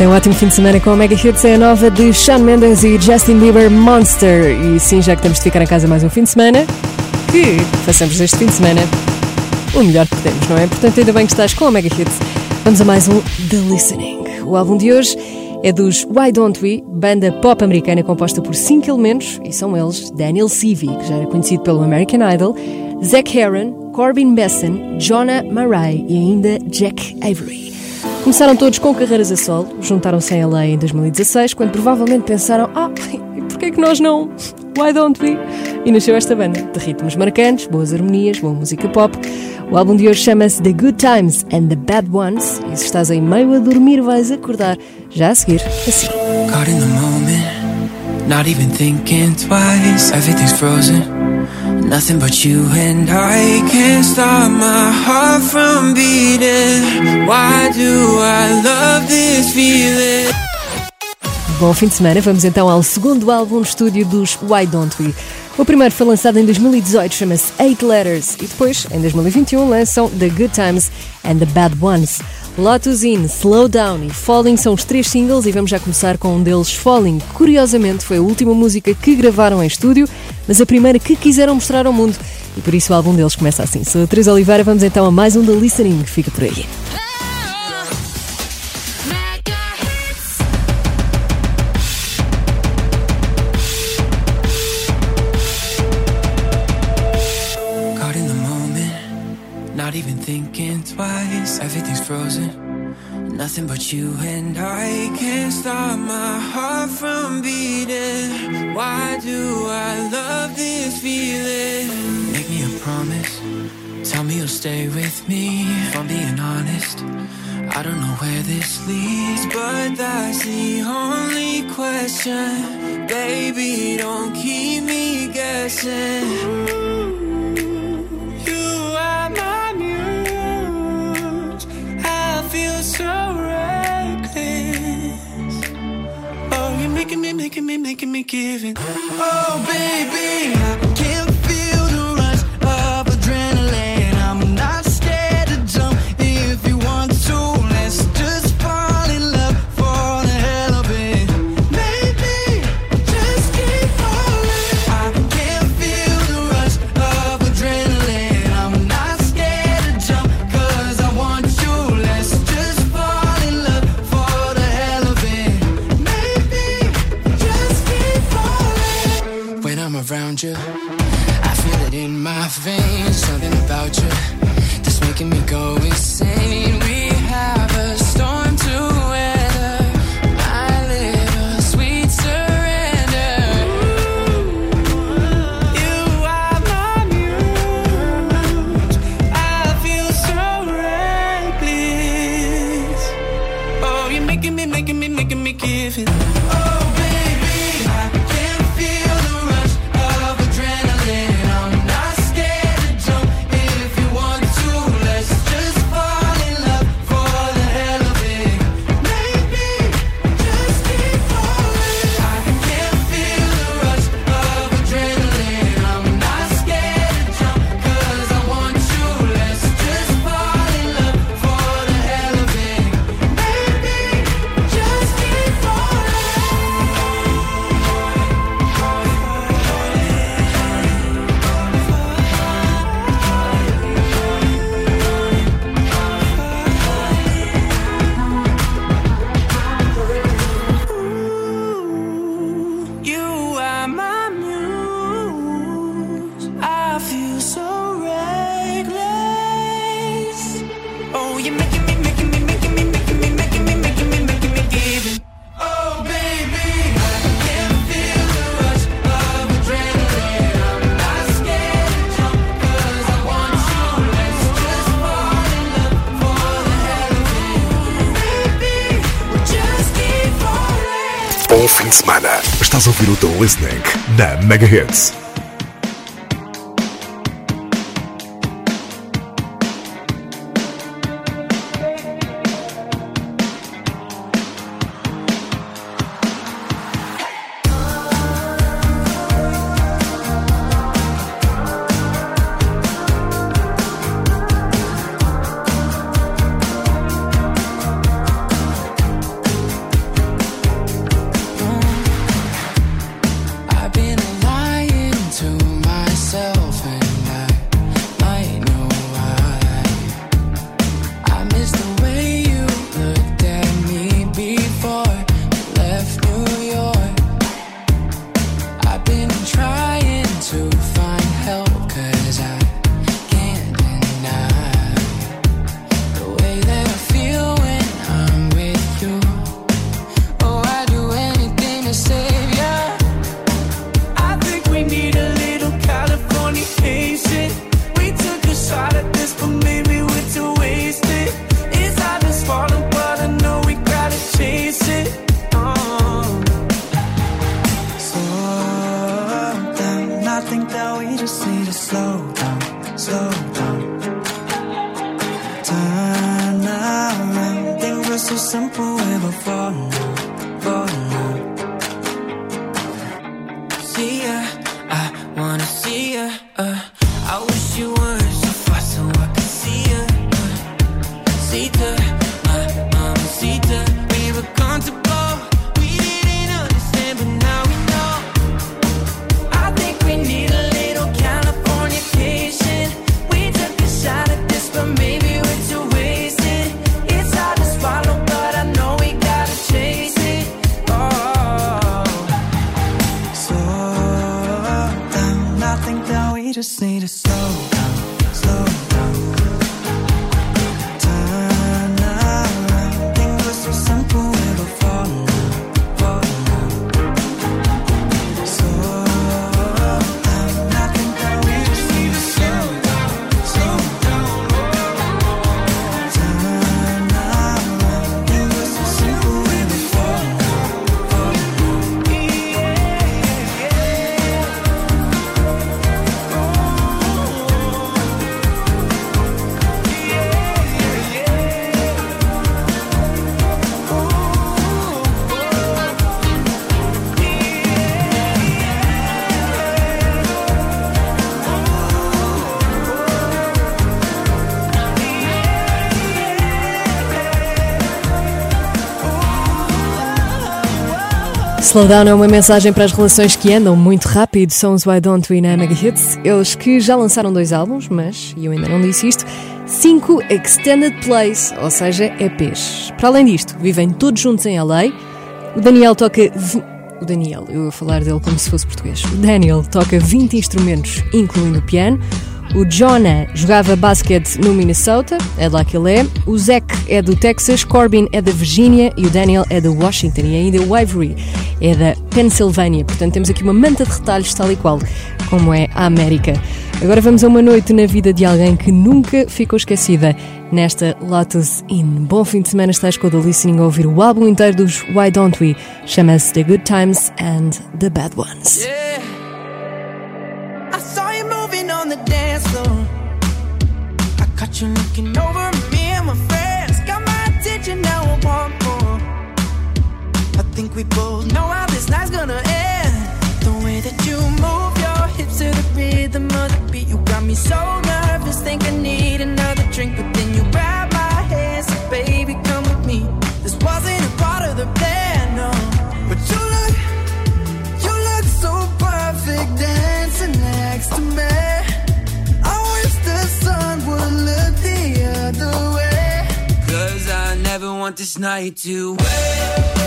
Tem um ótimo fim de semana com a Mega Hits, é a nova de Shawn Mendes e Justin Bieber Monster. E sim, já que temos de ficar em casa mais um fim de semana, que façamos este fim de semana o melhor que podemos, não é? Portanto, ainda bem que estás com a Mega Hits. Vamos a mais um The Listening. O álbum de hoje é dos Why Don't We, banda pop americana composta por cinco elementos, e são eles Daniel Seavey, que já era conhecido pelo American Idol, Zach Heron, Corbin Besson, Jonah Marai e ainda Jack Avery. Começaram todos com carreiras a solo, juntaram-se em LA em 2016, quando provavelmente pensaram: ah, porquê é que nós não? Why don't we? E nasceu esta banda, de ritmos marcantes, boas harmonias, boa música pop. O álbum de hoje chama-se The Good Times and the Bad Ones, e se estás aí meio a dormir, vais acordar já a seguir, assim. Caught in the moment, not even thinking twice, everything's frozen. Nothing but you and I can't stop my heart from beating. Why do I love this feeling? Bom fim de semana, vamos então ao segundo álbum no estúdio dos Why Don't We. O primeiro foi lançado em 2018, chama-se Eight Letters, e depois, em 2021, lançam The Good Times and the Bad Ones. Lotus In, Slow Down e Falling são os três singles e vamos já começar com um deles, Falling. Curiosamente, foi a última música que gravaram em estúdio, mas a primeira que quiseram mostrar ao mundo. E por isso o álbum deles começa assim. Sou a Teresa Oliveira, vamos então a mais um The Listening. Fica por aí. Everything's frozen. Nothing but you and I can't stop my heart from beating. Why do I love this feeling? Make me a promise. Tell me you'll stay with me. If I'm being honest, I don't know where this leads, but that's the only question. Baby, don't keep me guessing. Making me, making me, it. Oh, baby, I can't to Listening na Megahits. Slowdown é uma mensagem para as relações que andam muito rápido. São os Why Don't We na Mega Hits. Eles que já lançaram dois álbuns, mas, e eu ainda não disse isto, cinco Extended Plays, ou seja, EPs. Para além disto, vivem todos juntos em LA. O Daniel toca. O Daniel, eu ia falar dele como se fosse português. O Daniel toca 20 instrumentos, incluindo o piano. O Jonah jogava basquete no Minnesota, é lá que ele é. O Zack é do Texas, Corbin é da Virgínia e o Daniel é da Washington. E ainda o Ivory é da Pensilvânia. Portanto, temos aqui uma manta de retalhos, tal e qual como é a América. Agora vamos a uma noite na vida de alguém que nunca ficou esquecida nesta Lotus Inn. Bom fim de semana, estás com o Listening a ouvir o álbum inteiro dos Why Don't We? Chama-se The Good Times and The Bad Ones. Yeah. The dance floor. I caught you looking over me and my friends. Got my attention now, I want more. I think we both know how this night's gonna end. The way that you night to wait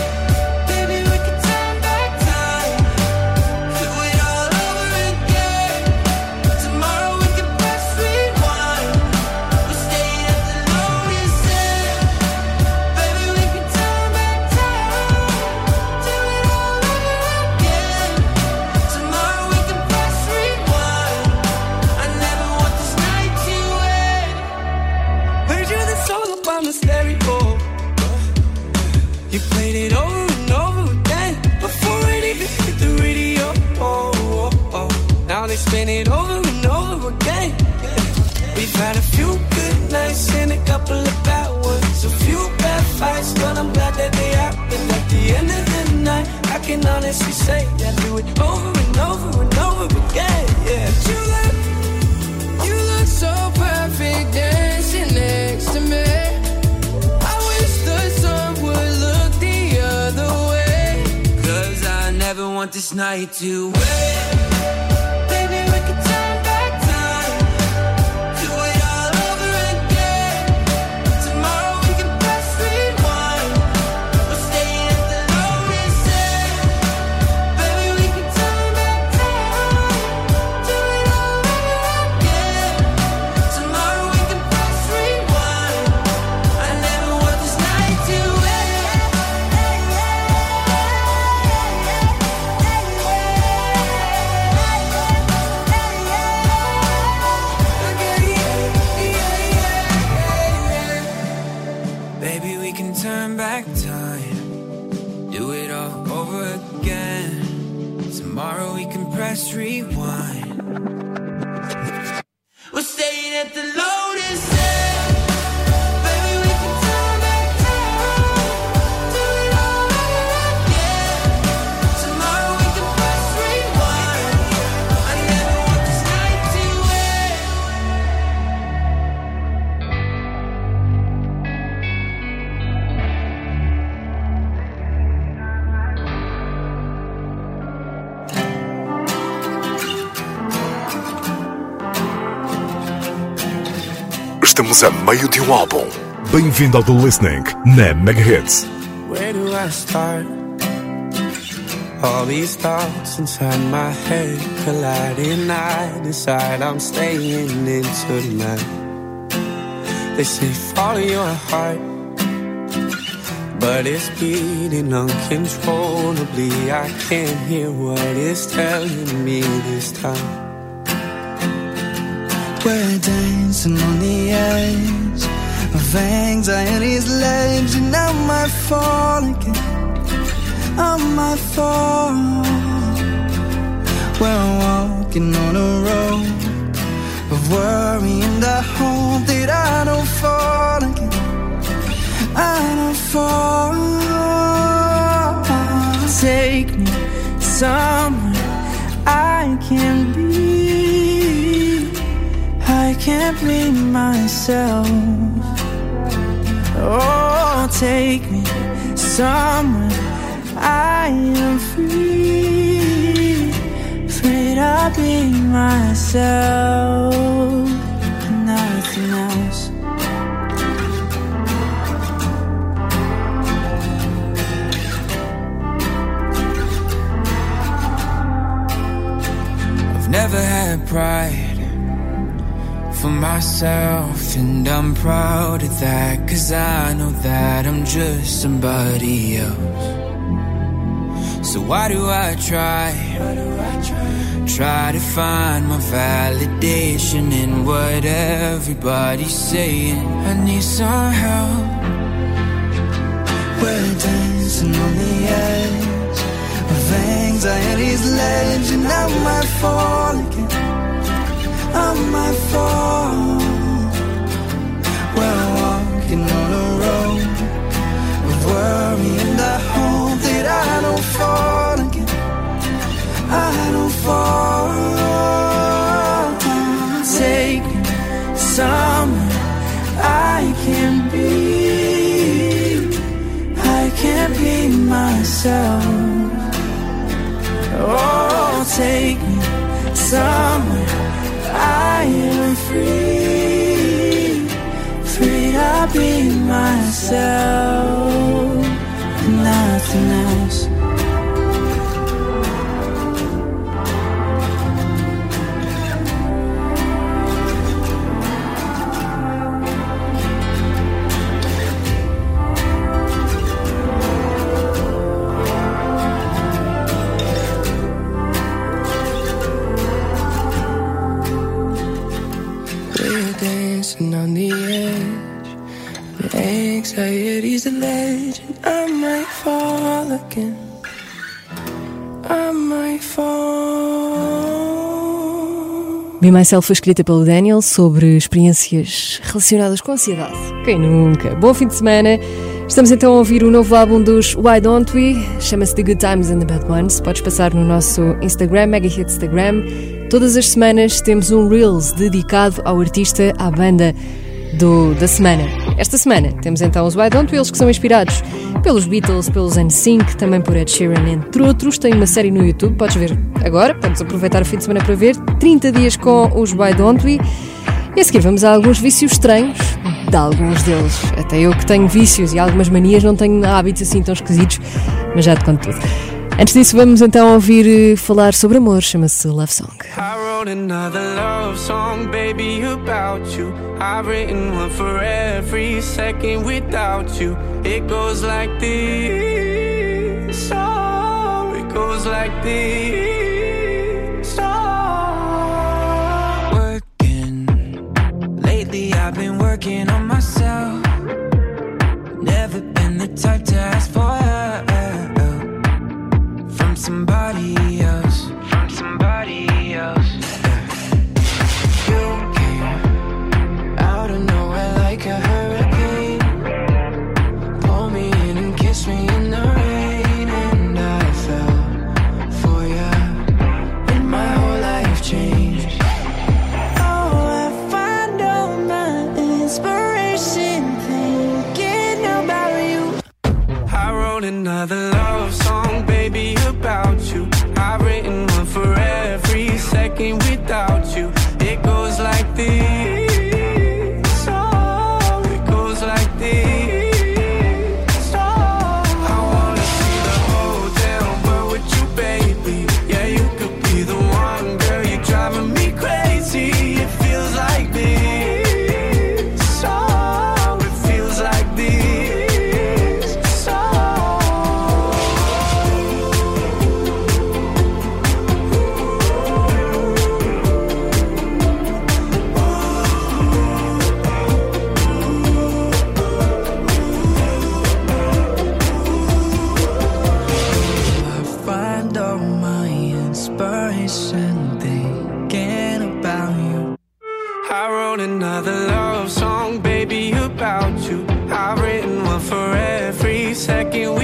honestly say I do it over and over and over again. Yeah, but you look, you look so perfect dancing next to me. I wish the sun would look the other way. Cause I never want this night to wait. Estamos a meio de um álbum. Bem-vindo ao The Listening na Mega Hits. Where do I start? All these thoughts inside my head colliding. I decide I'm staying in tonight. They say follow your heart, but it's beating uncontrollably. I can't hear what it's telling me this time. We're dancing on the edge of anxiety's ledge, and I might fall again. I might fall. We're walking on a road of worry, and I hope that I don't fall again. I don't fall. Take me somewhere I can be. Can't be myself. Oh, take me somewhere I am free. Afraid I'll be myself, nothing else. I've never had pride for myself, and I'm proud of that. Cause I know that I'm just somebody else. So why do I try? Try to find my validation in what everybody's saying. I need some help. We're dancing on the edge of anxiety's ledge, and I might fall again. Fall. We're walking on a road of worry, and I hope that I don't fall myself. Again. I might fall. Be Myself foi escrita pelo Daniel sobre experiências relacionadas com ansiedade. Quem nunca? Bom fim de semana. Estamos então a ouvir o novo álbum dos Why Don't We? Chama-se The Good Times and the Bad Ones. Podes passar no nosso Instagram, Mega Hit Instagram. Todas as semanas temos um Reels dedicado ao artista, à banda do, da semana. Esta semana temos então os Why Don't We, eles que são inspirados pelos Beatles, pelos NSYNC, também por Ed Sheeran, entre outros. Tem uma série no YouTube, podes ver agora, podes aproveitar o fim de semana para ver. 30 dias com os Why Don't We. E a seguir vamos a alguns vícios estranhos de alguns deles. Até eu que tenho vícios e algumas manias não tenho hábitos assim tão esquisitos, mas já te conto tudo. Antes disso, vamos então ouvir eh, falar sobre amor, chama-se Love Song. I wrote another love song, baby, about you. I've written one for every second without you. It goes like this. Oh, it goes like this. Oh. Working. Lately, I've been working on myself. Never been the type to ask for help somebody else. From somebody else. second we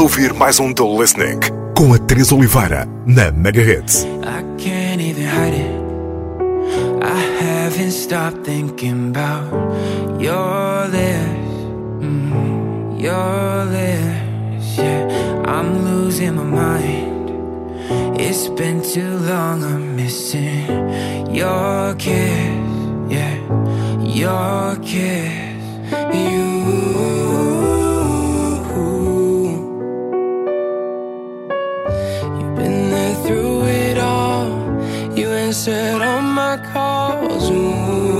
ouvir mais um The Listening com a Teresa Oliveira na Mega. I can't even hide it. I haven't stopped thinking about your lips, mm, your lips. Yeah, I'm losing my mind. It's been too long. I'm missing your kiss. Yeah, your kiss. You. Answered all my calls. Ooh.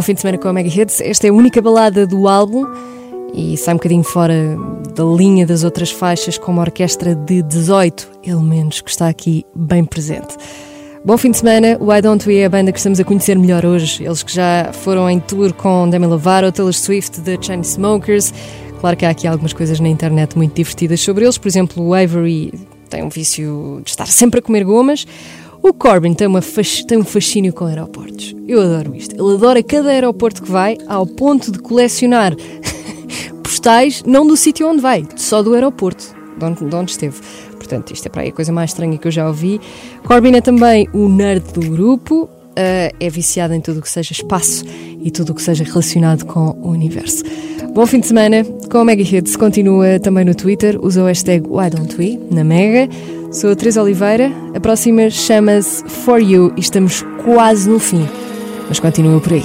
Bom fim de semana com a Mega Hits. Esta é a única balada do álbum e sai um bocadinho fora da linha das outras faixas, com uma orquestra de 18 elementos que está aqui bem presente. Bom fim de semana, o I Don't We é a banda que estamos a conhecer melhor hoje. Eles que já foram em tour com Demi Lovato, Taylor Swift, The Chainsmokers. Claro que há aqui algumas coisas na internet muito divertidas sobre eles. Por exemplo, o Avery tem um vício de estar sempre a comer gomas. O Corbyn tem, uma tem um fascínio com aeroportos. Eu adoro isto. Ele adora cada aeroporto que vai, ao ponto de colecionar postais, não do sítio onde vai, só do aeroporto, de onde, de onde esteve. Portanto, isto é para aí a coisa mais estranha que eu já ouvi. Corbyn é também o nerd do grupo, é viciado em tudo o que seja espaço e tudo o que seja relacionado com o universo. Bom fim de semana com a Mega Hits. Continua também no Twitter, usa o hashtag Why Don't We, na Mega. Sou a Teresa Oliveira, a próxima chama-se For You e estamos quase no fim, mas continua por aí.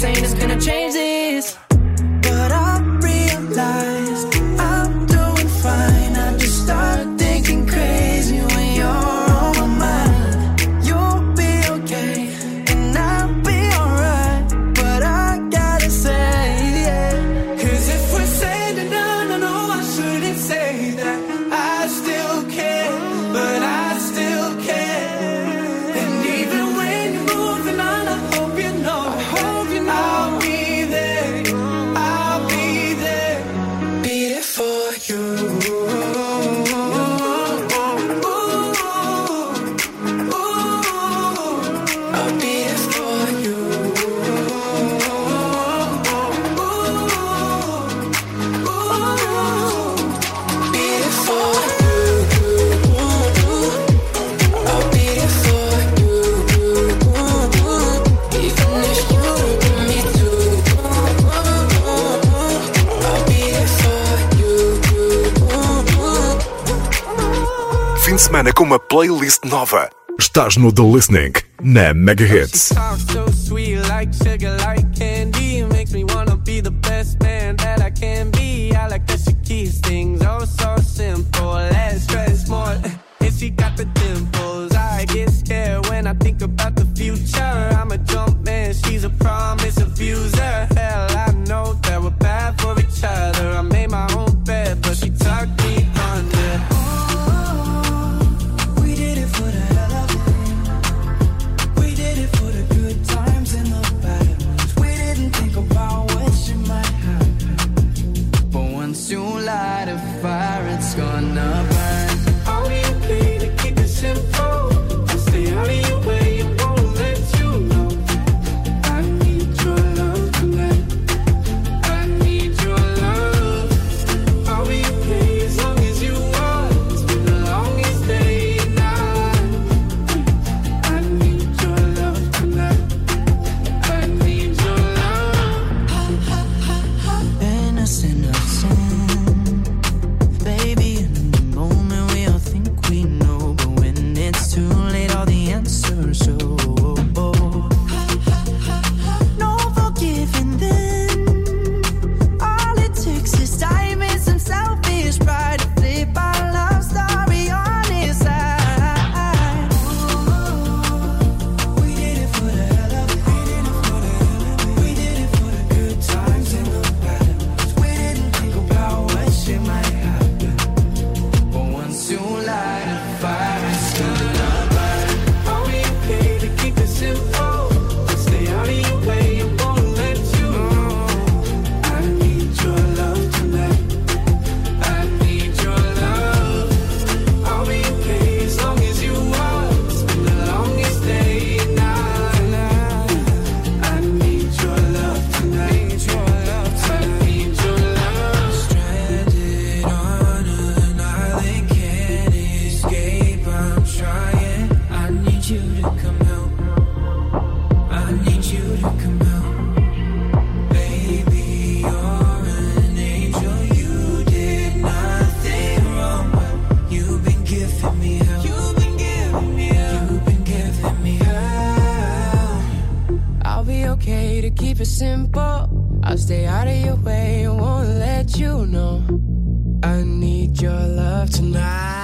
saying it's gonna change. Nova. Estás no The Listening, na Mega keep it simple. I'll stay out of your way and won't let you know. I need your love tonight.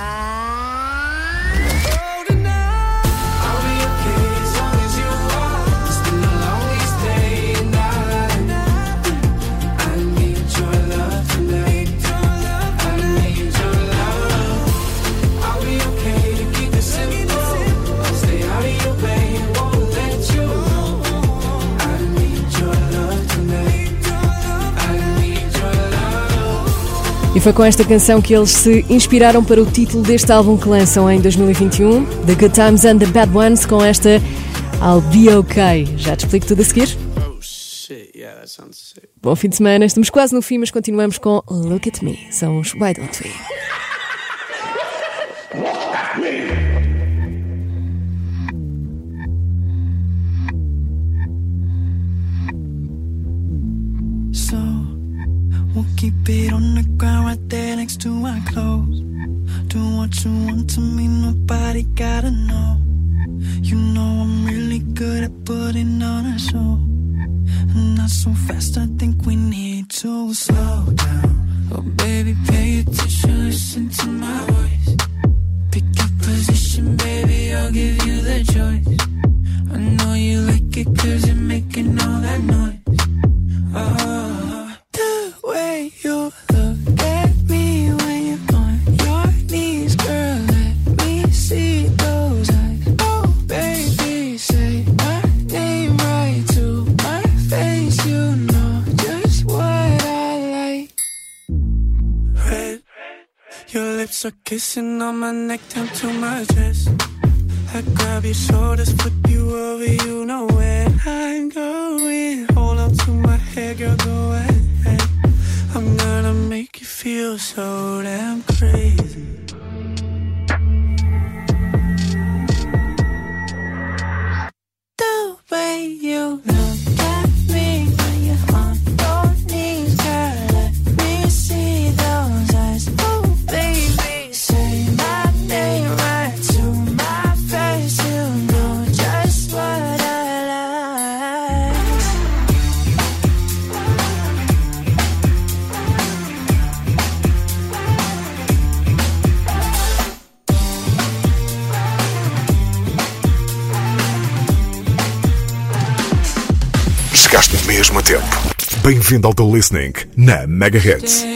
foi com esta canção que eles se inspiraram para o título deste álbum que lançam em 2021, The Good Times and the Bad Ones, com esta I'll Be Okay. Já te explico tudo a seguir? Oh, shit. Yeah, that sounds sick. Bom fim de semana, estamos quase no fim, mas continuamos com Look at Me. São os Why Don't We? Keep it on the ground right there next to my clothes. Do what you want to me, nobody gotta know. You know I'm really good at putting on a show. And not so fast, I think Kissing on my neck down to my chest. I grab your shoulders, flip you over, you know where I'm going. Hold on to my hair, girl, go ahead. I'm gonna make you feel so damn crazy. The way you Bem-vindo ao The Listening na Mega Hits.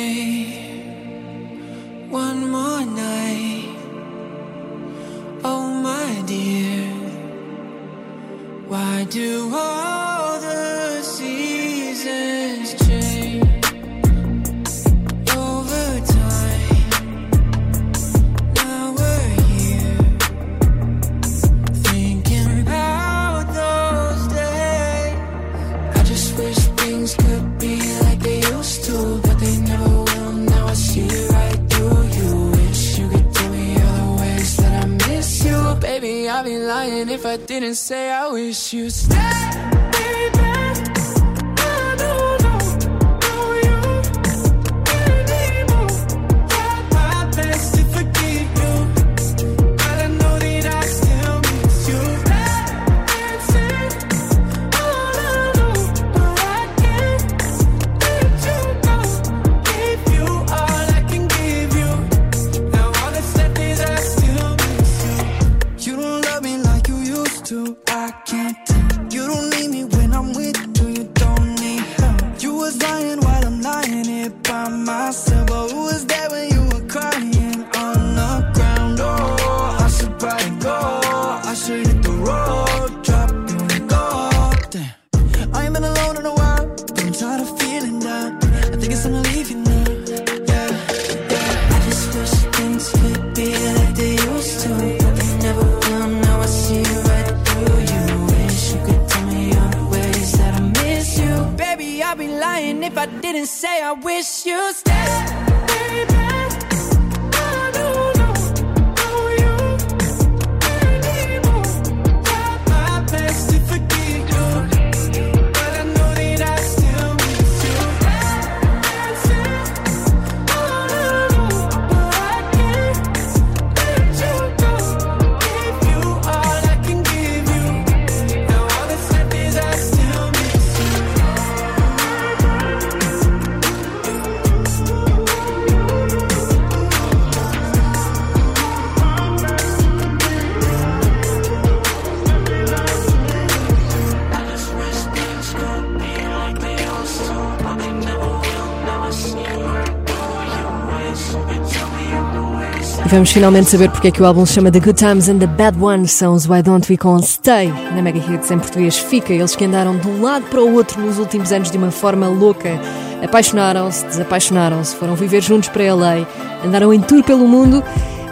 Vamos finalmente saber porque é que o álbum se chama The Good Times and the Bad Ones são os Why Don't We Call Stay. Na Mega Hits em português fica, eles que andaram de um lado para o outro nos últimos anos de uma forma louca. Apaixonaram-se, desapaixonaram-se, foram viver juntos para LA, andaram em tour pelo mundo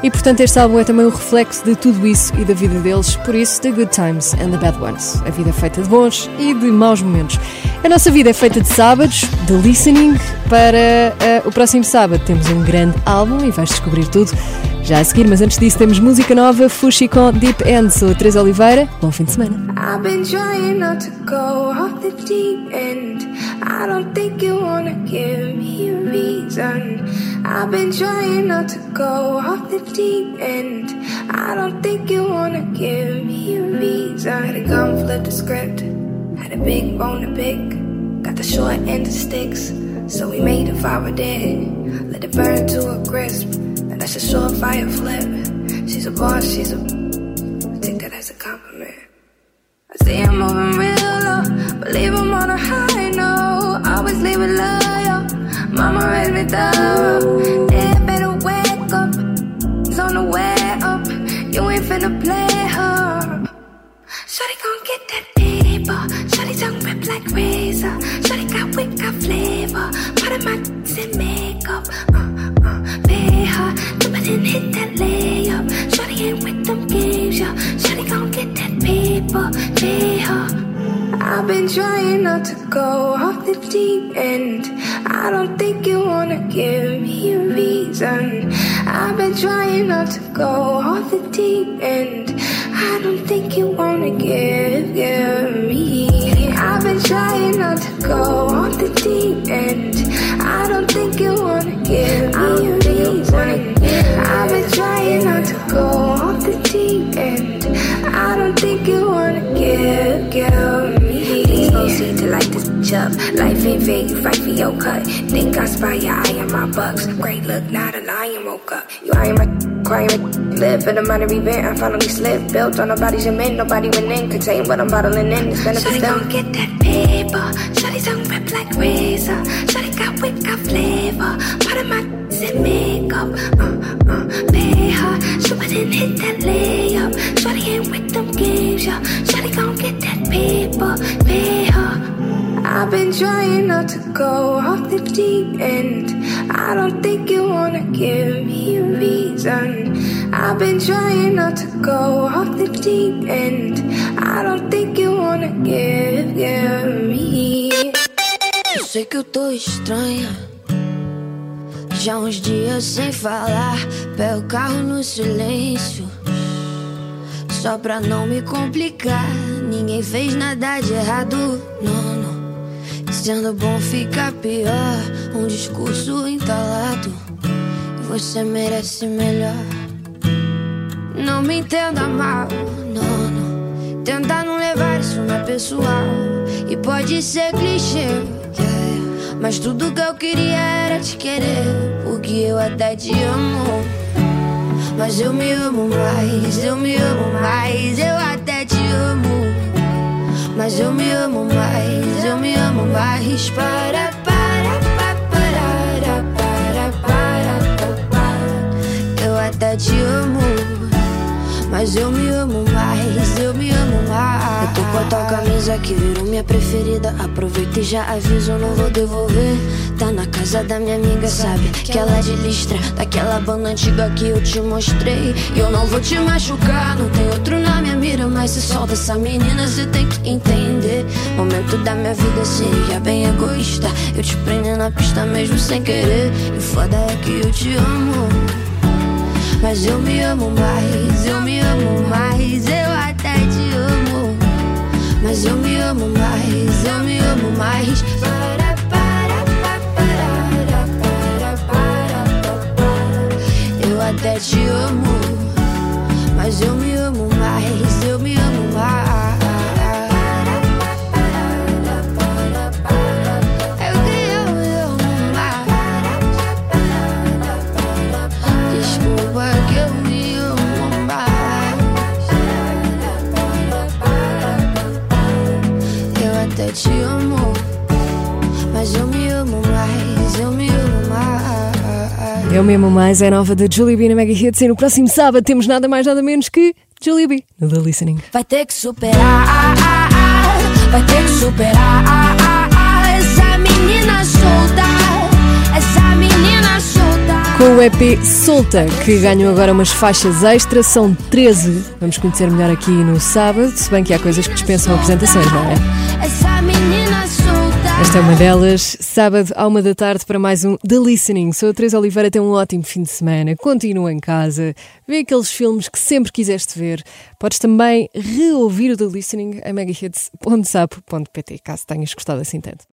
e portanto este álbum é também um reflexo de tudo isso e da vida deles, por isso The Good Times and the Bad Ones. A vida é feita de bons e de maus momentos. A nossa vida é feita de sábados, de listening. Para uh, o próximo sábado temos um grande álbum e vais descobrir tudo já a seguir, mas antes disso temos música nova, Fushi com Deep End. Sou a Teresa Oliveira, bom fim de semana. I've been trying not to go off the deep end. I don't think you wanna give me a reason. I've been trying not to go off the deep end. I don't think you wanna give me a reason. Had to come flip the script. Had a big bone to pick. Got the short end of sticks. So we made a fire dead. Let it burn to a crisp. That's a surefire flip. She's a boss, she's a. I take that as a compliment. I see I'm moving real low, but leave him on a high note. Always leave it loyal. Mama raised me thorough. Yeah, better wake up. It's on the way up. You ain't finna play her. Shawty gon' get that paper. Shawty tongue rip like razor. Shawty got wit, got flavor. Part of my makeup. Uh. And hit that layup. Shawty ain't with them games, yo. Shawty gon' get that paper. Her. I've been trying not to go off the deep end. I don't think you wanna give me a reason. I've been trying not to go off the deep end. I don't think you wanna give, give me. I've been trying not to go off the deep end. I don't think you wanna give up. Life ain't fair, you fight for your cut. Think I spy your eye on my bucks. Great look, not a lion woke up. You eyeing my crying, live in a minor event. I finally slipped. Built on nobody's cement, nobody went in. Contain what I'm bottling in. It's benefits Shawty them. gon' get that paper. Shawty tongue rip like razor. Shawty got wit, got flavor. Part of my in makeup. Uh, uh, pay her. She wouldn't hit that layup. Shawty ain't with them games, yo. Shawty gon' get that paper. Pay. I've been trying not to go off the deep end. I don't think you wanna give me a reason. I've been trying not to go off the deep end. I don't think you wanna give, give me. Eu sei que eu tô estranha. Já uns dias sem falar, pego o carro no silêncio. Só pra não me complicar, ninguém fez nada de errado, não. Sendo bom fica pior, um discurso entalado. Você merece melhor. Não me entenda mal, não, não. Tentar não levar isso na pessoal. E pode ser clichê, mas tudo que eu queria era te querer. Porque eu até te amo. Mas eu me amo mais, eu me amo mais, eu até te amo. Mas eu me amo mais, eu me amo Para, para, para, para, para, para, para. Eu até te amo. Mas eu me amo mais, eu me amo mais. Eu tô com a tua camisa que virou minha preferida. Aproveita e já aviso, não vou devolver. Tá na casa da minha amiga, sabe? Que ela é de listra, daquela banda antiga que eu te mostrei. E eu não vou te machucar, não tem outro na minha mira. Mas se solta essa menina, você tem que entender. Momento da minha vida seria bem egoísta. Eu te prendo na pista mesmo sem querer. E foda é que eu te amo. Mas eu me amo mais, eu me amo mais, eu até te amo. Mas eu me amo mais, eu me amo mais. Te amo. Mas eu me mesmo mais, é nova da Julie B na Mega Hits e no próximo sábado temos nada mais nada menos que Julie B no The Listening. Vai ter que superar, vai ter que superar essa menina solta, essa menina solta. Com o EP Solta, que ganham agora umas faixas extra, são 13. Vamos conhecer melhor aqui no sábado, se bem que há coisas que dispensam apresentações, não é? Essa menina. Esta é uma delas. Sábado, à uma da tarde, para mais um The Listening. Sou a Teresa Oliveira, tem um ótimo fim de semana. Continua em casa, vê aqueles filmes que sempre quiseste ver. Podes também reouvir o The Listening em megahits.sapo.pt, caso tenhas gostado assim tanto.